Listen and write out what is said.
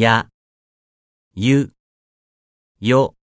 や、ゆ、よ、